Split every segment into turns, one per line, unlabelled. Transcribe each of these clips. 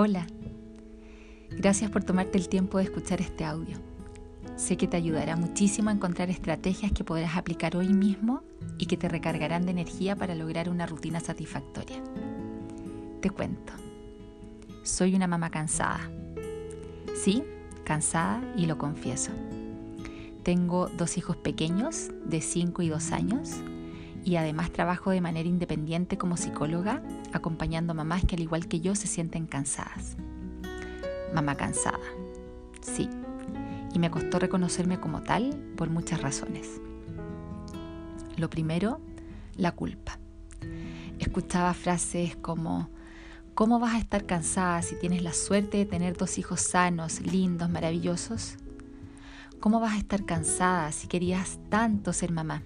Hola, gracias por tomarte el tiempo de escuchar este audio. Sé que te ayudará muchísimo a encontrar estrategias que podrás aplicar hoy mismo y que te recargarán de energía para lograr una rutina satisfactoria. Te cuento, soy una mamá cansada. Sí, cansada y lo confieso. Tengo dos hijos pequeños de 5 y 2 años y además trabajo de manera independiente como psicóloga, acompañando a mamás que al igual que yo se sienten cansadas. Mamá cansada, sí, y me costó reconocerme como tal por muchas razones. Lo primero, la culpa. Escuchaba frases como, ¿cómo vas a estar cansada si tienes la suerte de tener dos hijos sanos, lindos, maravillosos? ¿Cómo vas a estar cansada si querías tanto ser mamá?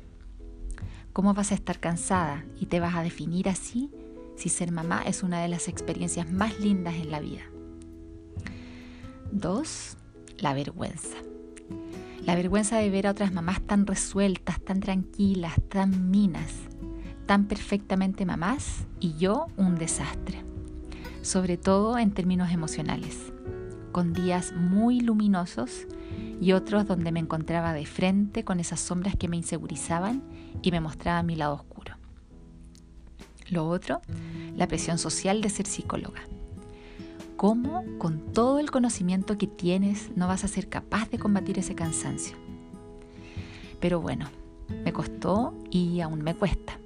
¿Cómo vas a estar cansada y te vas a definir así si ser mamá es una de las experiencias más lindas en la vida? Dos, la vergüenza. La vergüenza de ver a otras mamás tan resueltas, tan tranquilas, tan minas, tan perfectamente mamás y yo un desastre. Sobre todo en términos emocionales, con días muy luminosos y otros donde me encontraba de frente con esas sombras que me insegurizaban y me mostraban mi lado oscuro. Lo otro, la presión social de ser psicóloga. ¿Cómo con todo el conocimiento que tienes no vas a ser capaz de combatir ese cansancio? Pero bueno, me costó y aún me cuesta.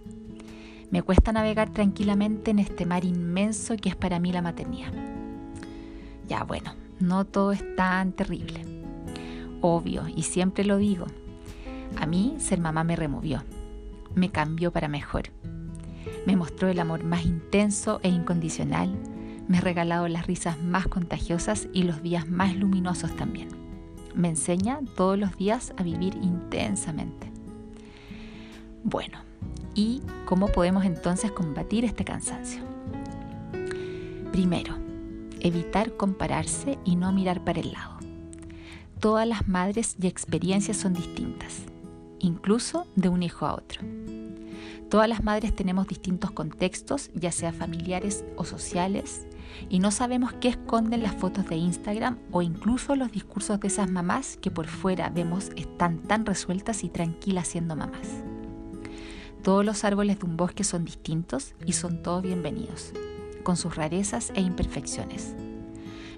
Me cuesta navegar tranquilamente en este mar inmenso que es para mí la maternidad. Ya bueno, no todo es tan terrible. Obvio, y siempre lo digo, a mí ser mamá me removió, me cambió para mejor. Me mostró el amor más intenso e incondicional, me ha regalado las risas más contagiosas y los días más luminosos también. Me enseña todos los días a vivir intensamente. Bueno, ¿y cómo podemos entonces combatir este cansancio? Primero, evitar compararse y no mirar para el lado. Todas las madres y experiencias son distintas, incluso de un hijo a otro. Todas las madres tenemos distintos contextos, ya sea familiares o sociales, y no sabemos qué esconden las fotos de Instagram o incluso los discursos de esas mamás que por fuera vemos están tan resueltas y tranquilas siendo mamás. Todos los árboles de un bosque son distintos y son todos bienvenidos con sus rarezas e imperfecciones.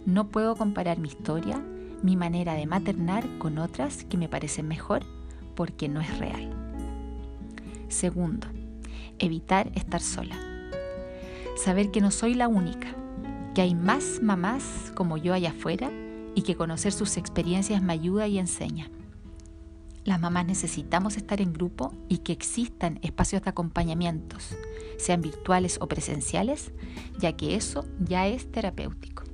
No puedo comparar mi historia, mi manera de maternar con otras que me parecen mejor porque no es real. Segundo, evitar estar sola. Saber que no soy la única, que hay más mamás como yo allá afuera y que conocer sus experiencias me ayuda y enseña. Las mamás necesitamos estar en grupo y que existan espacios de acompañamientos, sean virtuales o presenciales, ya que eso ya es terapéutico.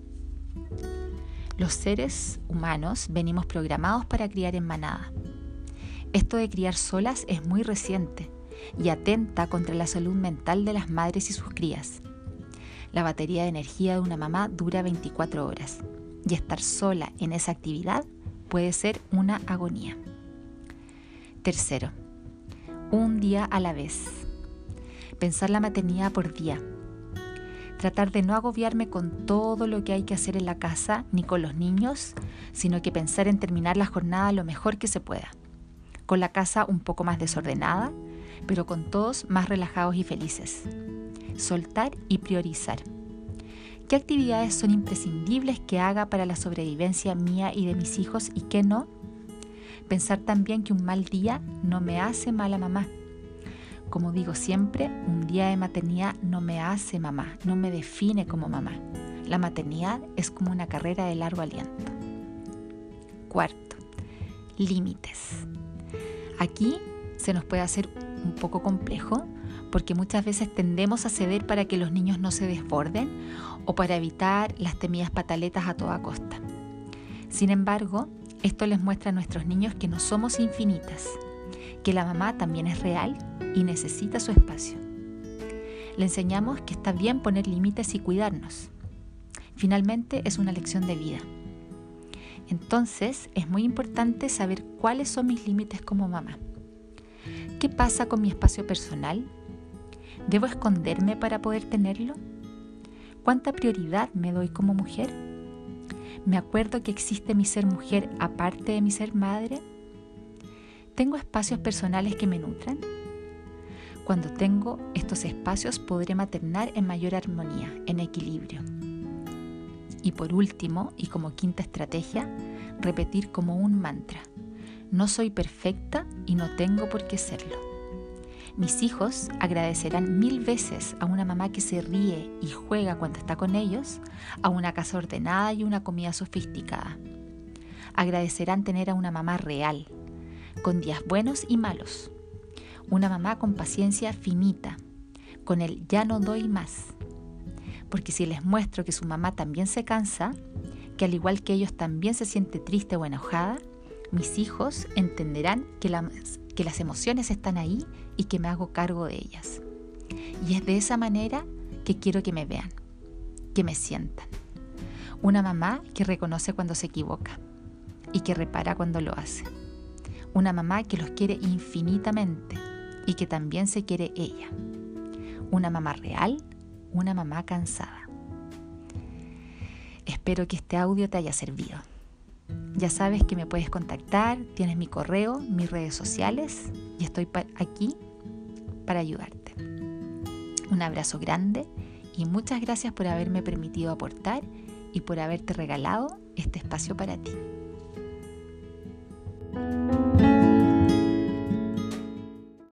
Los seres humanos venimos programados para criar en manada. Esto de criar solas es muy reciente y atenta contra la salud mental de las madres y sus crías. La batería de energía de una mamá dura 24 horas y estar sola en esa actividad puede ser una agonía. Tercero, un día a la vez. Pensar la maternidad por día. Tratar de no agobiarme con todo lo que hay que hacer en la casa ni con los niños, sino que pensar en terminar la jornada lo mejor que se pueda. Con la casa un poco más desordenada, pero con todos más relajados y felices. Soltar y priorizar. ¿Qué actividades son imprescindibles que haga para la sobrevivencia mía y de mis hijos y qué no? Pensar también que un mal día no me hace mala mamá. Como digo siempre, un día de maternidad no me hace mamá, no me define como mamá. La maternidad es como una carrera de largo aliento. Cuarto, límites. Aquí se nos puede hacer un poco complejo porque muchas veces tendemos a ceder para que los niños no se desborden o para evitar las temidas pataletas a toda costa. Sin embargo, esto les muestra a nuestros niños que no somos infinitas, que la mamá también es real y necesita su espacio. Le enseñamos que está bien poner límites y cuidarnos. Finalmente es una lección de vida. Entonces es muy importante saber cuáles son mis límites como mamá. ¿Qué pasa con mi espacio personal? ¿Debo esconderme para poder tenerlo? ¿Cuánta prioridad me doy como mujer? ¿Me acuerdo que existe mi ser mujer aparte de mi ser madre? ¿Tengo espacios personales que me nutran? Cuando tengo estos espacios podré maternar en mayor armonía, en equilibrio. Y por último, y como quinta estrategia, repetir como un mantra. No soy perfecta y no tengo por qué serlo. Mis hijos agradecerán mil veces a una mamá que se ríe y juega cuando está con ellos, a una casa ordenada y una comida sofisticada. Agradecerán tener a una mamá real, con días buenos y malos, una mamá con paciencia finita, con el ya no doy más. Porque si les muestro que su mamá también se cansa, que al igual que ellos también se siente triste o enojada, mis hijos entenderán que, las emociones están ahí y que me hago cargo de ellas. Y es de esa manera que quiero que me vean, que me sientan. Una mamá que reconoce cuando se equivoca y que repara cuando lo hace. Una mamá que los quiere infinitamente y que también se quiere ella. Una mamá real, una mamá cansada. Espero que este audio te haya servido. Ya sabes que me puedes contactar, tienes mi correo, mis redes sociales y estoy aquí para ayudarte. Un abrazo grande y muchas gracias por haberme permitido aportar y por haberte regalado este espacio para ti.